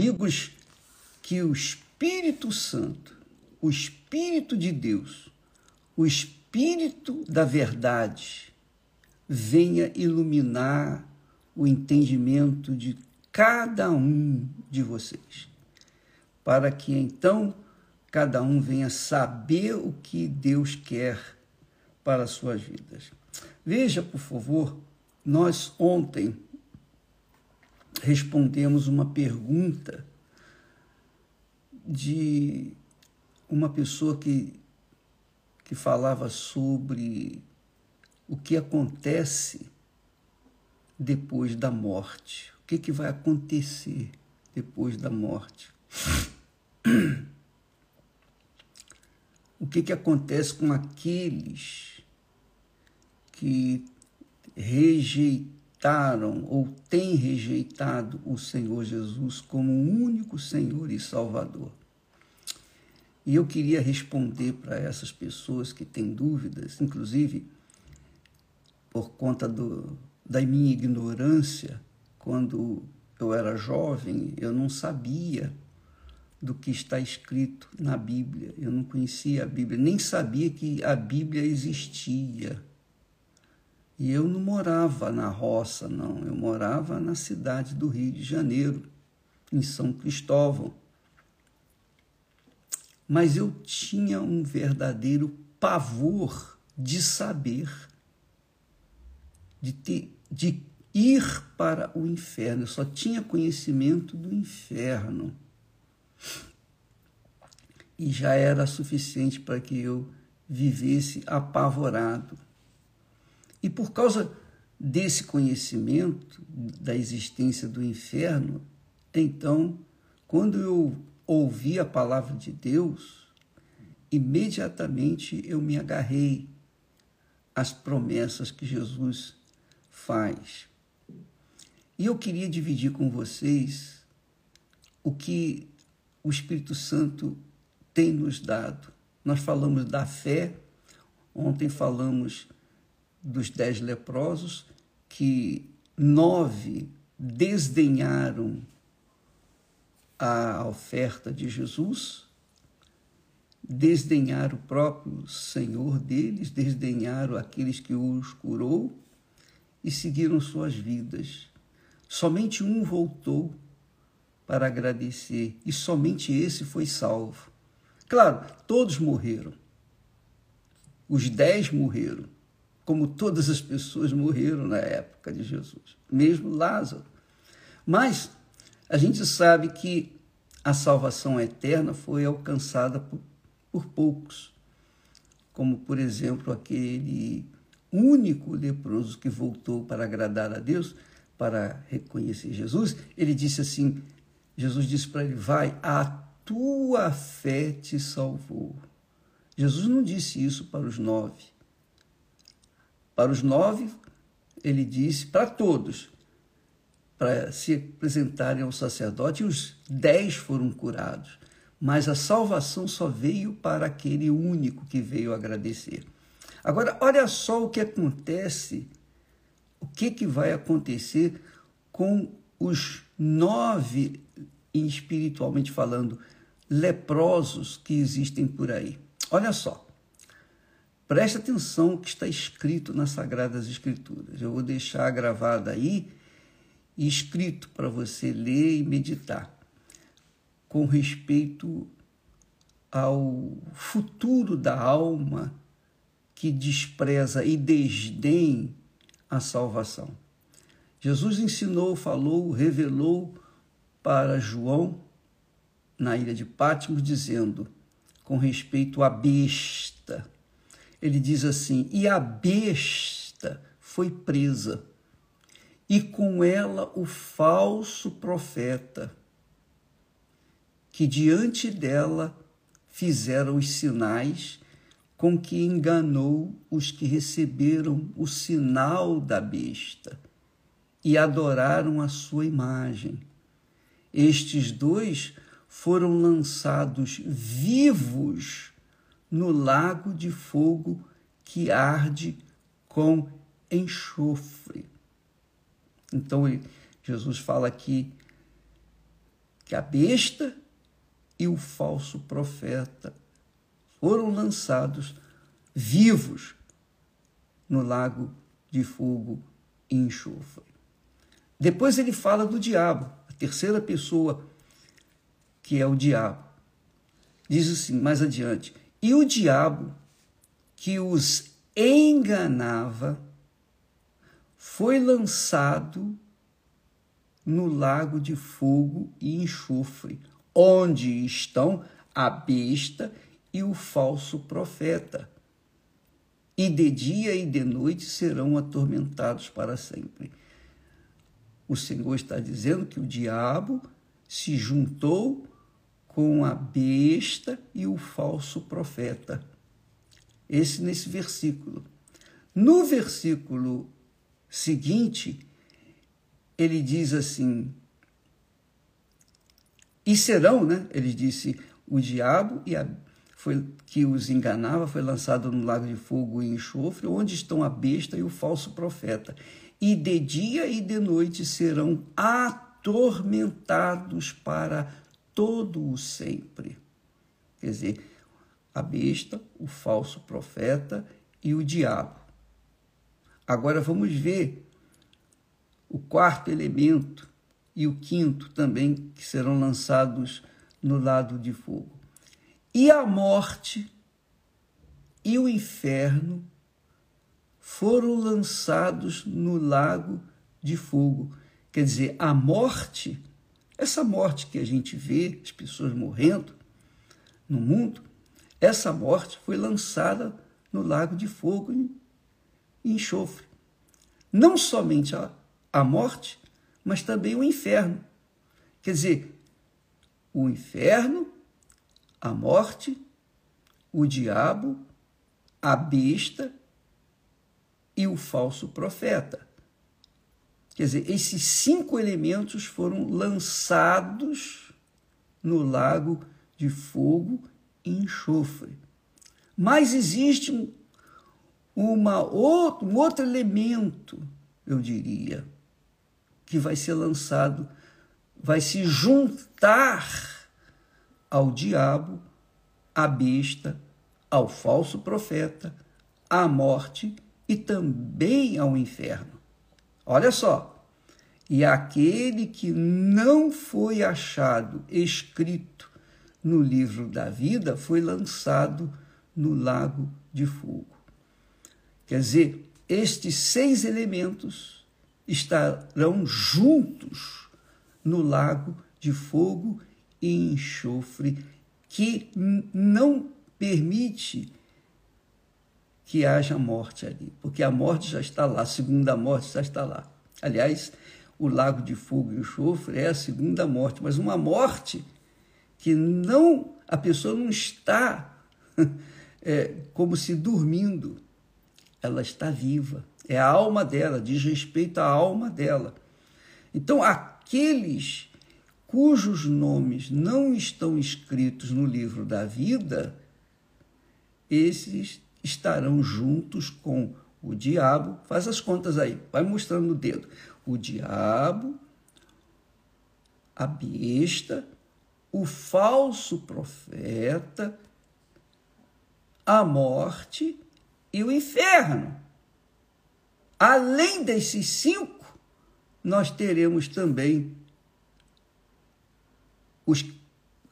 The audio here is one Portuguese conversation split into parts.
Amigos, que o Espírito Santo, o Espírito de Deus, o Espírito da verdade, venha iluminar o entendimento de cada um de vocês, para que então cada um venha saber o que Deus quer para as suas vidas. Veja, por favor, nós ontem respondemos uma pergunta de uma pessoa que, que falava sobre o que acontece depois da morte. O que, que vai acontecer depois da morte? O que, que acontece com aqueles que rejeitaram ou têm rejeitado o Senhor Jesus como o único Senhor e Salvador? E eu queria responder para essas pessoas que têm dúvidas, inclusive por conta do, da minha ignorância, quando eu era jovem, eu não sabia do que está escrito na Bíblia. Eu não conhecia a Bíblia, nem sabia que a Bíblia existia. E eu não morava na roça, não. Eu morava na cidade do Rio de Janeiro, em São Cristóvão. Mas eu tinha um verdadeiro pavor de saber, de, ter, de ir para o inferno. Eu só tinha conhecimento do inferno. E já era suficiente para que eu vivesse apavorado. E por causa desse conhecimento da existência do inferno, então, quando eu ouvi a palavra de Deus, imediatamente eu me agarrei às promessas que Jesus faz. E eu queria dividir com vocês o que o Espírito Santo tem nos dado. Nós falamos da fé, ontem falamos dos dez leprosos, que nove desdenharam a oferta de Jesus, desdenharam o próprio Senhor deles, desdenharam aqueles que os curou e seguiram suas vidas. Somente um voltou para agradecer, e somente esse foi salvo. Claro, todos morreram. Os dez morreram, como todas as pessoas morreram na época de Jesus, mesmo Lázaro. Mas a gente sabe que a salvação eterna foi alcançada por, por poucos, como, por exemplo, aquele único leproso que voltou para agradar a Deus, para reconhecer Jesus. Ele disse assim: Jesus disse para ele: Vai, a tua fé te salvou. Jesus não disse isso para os nove. Para os nove, ele disse para todos, para se apresentarem ao sacerdote, e os dez foram curados. Mas a salvação só veio para aquele único que veio agradecer. Agora, olha só o que acontece, o que, que vai acontecer com os nove espiritualmente falando, leprosos que existem por aí. Olha só, preste atenção que está escrito nas Sagradas Escrituras. Eu vou deixar gravado aí escrito para você ler e meditar com respeito ao futuro da alma que despreza e desdém a salvação. Jesus ensinou, falou, revelou para João na ilha de Patmos, dizendo, com respeito à besta, ele diz assim: e a besta foi presa, e com ela o falso profeta, que diante dela fizeram os sinais com que enganou os que receberam o sinal da besta e adoraram a sua imagem. Estes dois foram lançados vivos no lago de fogo que arde com enxofre. Então, Jesus fala aqui que a besta e o falso profeta foram lançados vivos no lago de fogo e enxofre. Depois ele fala do diabo, a terceira pessoa, que é o diabo. Diz assim, mais adiante: E o diabo que os enganava foi lançado no lago de fogo e enxofre, onde estão a besta e o falso profeta. E de dia e de noite serão atormentados para sempre. O Senhor está dizendo que o diabo se juntou com a besta e o falso profeta. Esse nesse versículo. No versículo seguinte, ele diz assim: E serão, né? Ele disse: o diabo e a, foi, que os enganava foi lançado no lago de fogo e enxofre, onde estão a besta e o falso profeta. E de dia e de noite serão atormentados para todo o sempre. Quer dizer, a besta, o falso profeta e o diabo. Agora vamos ver o quarto elemento e o quinto também, que serão lançados no lado de fogo. E a morte e o inferno foram lançados no lago de fogo. Quer dizer, a morte, essa morte que a gente vê, as pessoas morrendo no mundo, essa morte foi lançada no lago de fogo e enxofre. Não somente a, a morte, mas também o inferno. Quer dizer, o inferno, a morte, o diabo, a besta e o falso profeta. Quer dizer, esses cinco elementos foram lançados no lago de fogo enxofre. Mas existe um, uma outro, um outro elemento, eu diria, que vai ser lançado, vai se juntar ao diabo, à besta, ao falso profeta, à morte e também ao inferno. Olha só. E aquele que não foi achado escrito no livro da vida foi lançado no lago de fogo. Quer dizer, estes seis elementos estarão juntos no lago de fogo e enxofre, que não permite que haja morte ali, porque a morte já está lá, a segunda morte já está lá. Aliás, o lago de fogo e enxofre é a segunda morte, mas uma morte que não a pessoa não está é, como se dormindo, ela está viva. É a alma dela, diz respeito à alma dela. Então, aqueles cujos nomes não estão escritos no livro da vida, esses estarão juntos com o diabo. Faz as contas aí, vai mostrando o dedo. O diabo, a besta o falso profeta, a morte e o inferno. Além desses cinco, nós teremos também os,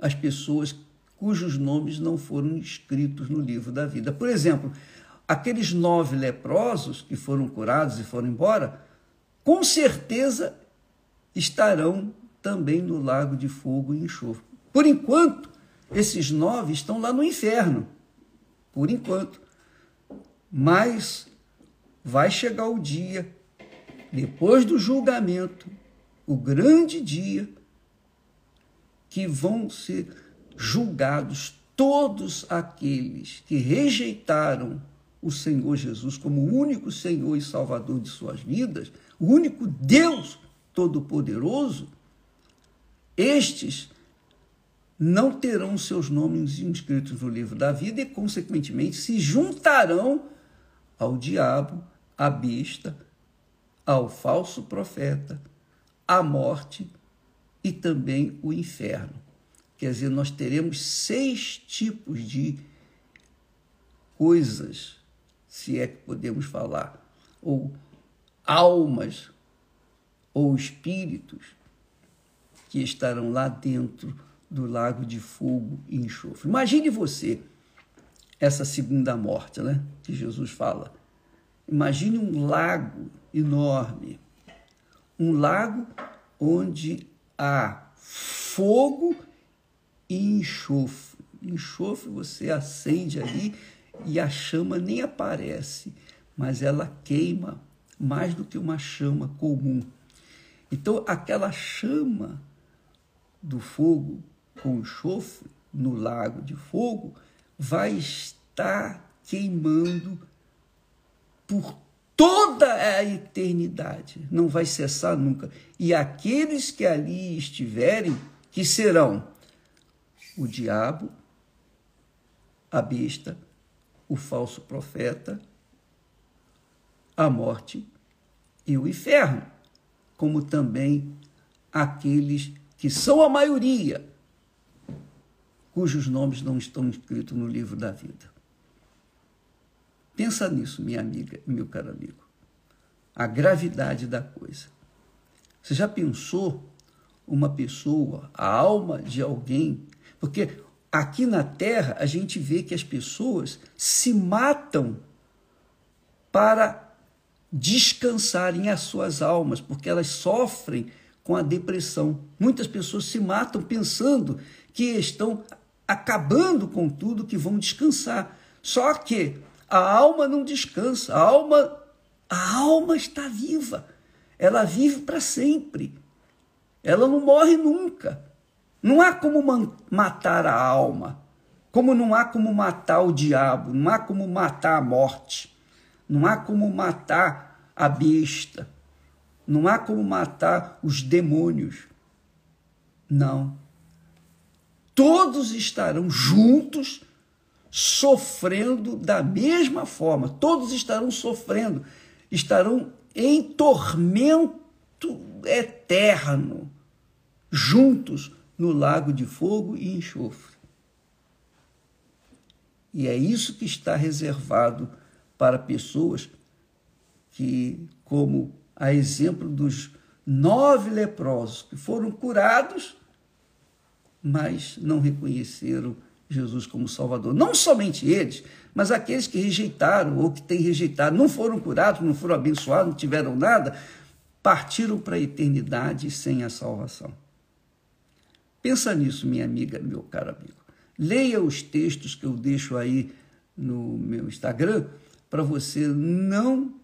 as pessoas cujos nomes não foram escritos no livro da vida. Por exemplo, aqueles nove leprosos que foram curados e foram embora, com certeza estarão também no lago de fogo e enxofre. Por enquanto, esses nove estão lá no inferno. Por enquanto. Mas vai chegar o dia, depois do julgamento, o grande dia, que vão ser julgados todos aqueles que rejeitaram o Senhor Jesus como o único Senhor e Salvador de suas vidas, o único Deus Todo-Poderoso, estes não terão seus nomes inscritos no livro da vida e, consequentemente, se juntarão ao diabo, à besta, ao falso profeta, à morte e também o inferno. Quer dizer, nós teremos seis tipos de coisas, se é que podemos falar, ou almas, ou espíritos que estarão lá dentro do lago de fogo e enxofre. Imagine você essa segunda morte, né? Que Jesus fala. Imagine um lago enorme, um lago onde há fogo enxofre. Enxofre você acende ali e a chama nem aparece, mas ela queima mais do que uma chama comum. Então, aquela chama do fogo com enxofre no lago de fogo vai estar queimando por toda a eternidade, não vai cessar nunca. E aqueles que ali estiverem, que serão o diabo, a besta, o falso profeta, a morte e o inferno, como também aqueles que são a maioria, cujos nomes não estão escritos no livro da vida. Pensa nisso, minha amiga, meu caro amigo. A gravidade da coisa. Você já pensou uma pessoa, a alma de alguém? Porque aqui na Terra a gente vê que as pessoas se matam para descansarem as suas almas, porque elas sofrem com a depressão. Muitas pessoas se matam pensando que estão acabando com tudo, que vão descansar. Só que a alma não descansa, a alma, a alma está viva. Ela vive para sempre. Ela não morre nunca. Não há como matar a alma, como não há como matar o diabo, não há como matar a morte, não há como matar a besta, não há como matar os demônios. Não todos estarão juntos sofrendo da mesma forma, todos estarão sofrendo, estarão em tormento eterno, juntos no lago de fogo e enxofre. E é isso que está reservado para pessoas que, como a exemplo dos nove leprosos que foram curados mas não reconheceram Jesus como Salvador. Não somente eles, mas aqueles que rejeitaram ou que têm rejeitado, não foram curados, não foram abençoados, não tiveram nada, partiram para a eternidade sem a salvação. Pensa nisso, minha amiga, meu caro amigo. Leia os textos que eu deixo aí no meu Instagram para você não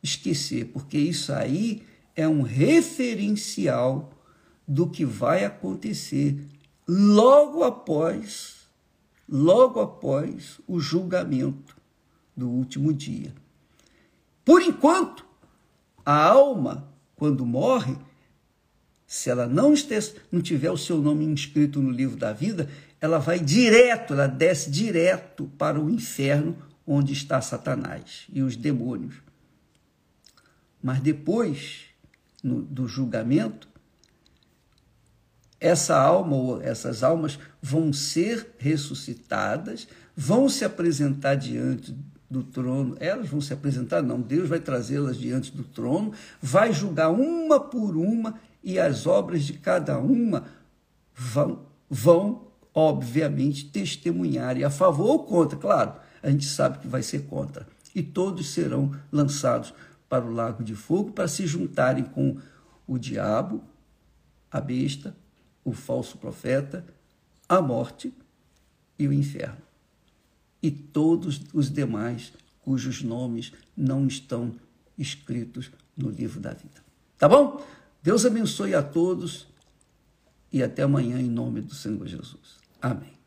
esquecer, porque isso aí é um referencial do que vai acontecer logo após, logo após o julgamento do último dia. Por enquanto, a alma, quando morre, se ela não, esteja, não tiver o seu nome inscrito no livro da vida, ela vai direto, ela desce direto para o inferno onde está Satanás e os demônios. Mas depois no, do julgamento, essa alma ou essas almas vão ser ressuscitadas, vão se apresentar diante do trono. Elas vão se apresentar, não, Deus vai trazê-las diante do trono, vai julgar uma por uma e as obras de cada uma vão, vão obviamente, testemunhar e a favor ou contra, claro, a gente sabe que vai ser contra. E todos serão lançados para o lago de fogo para se juntarem com o diabo, a besta, o falso profeta, a morte e o inferno. E todos os demais cujos nomes não estão escritos no livro da vida. Tá bom? Deus abençoe a todos e até amanhã em nome do Senhor Jesus. Amém.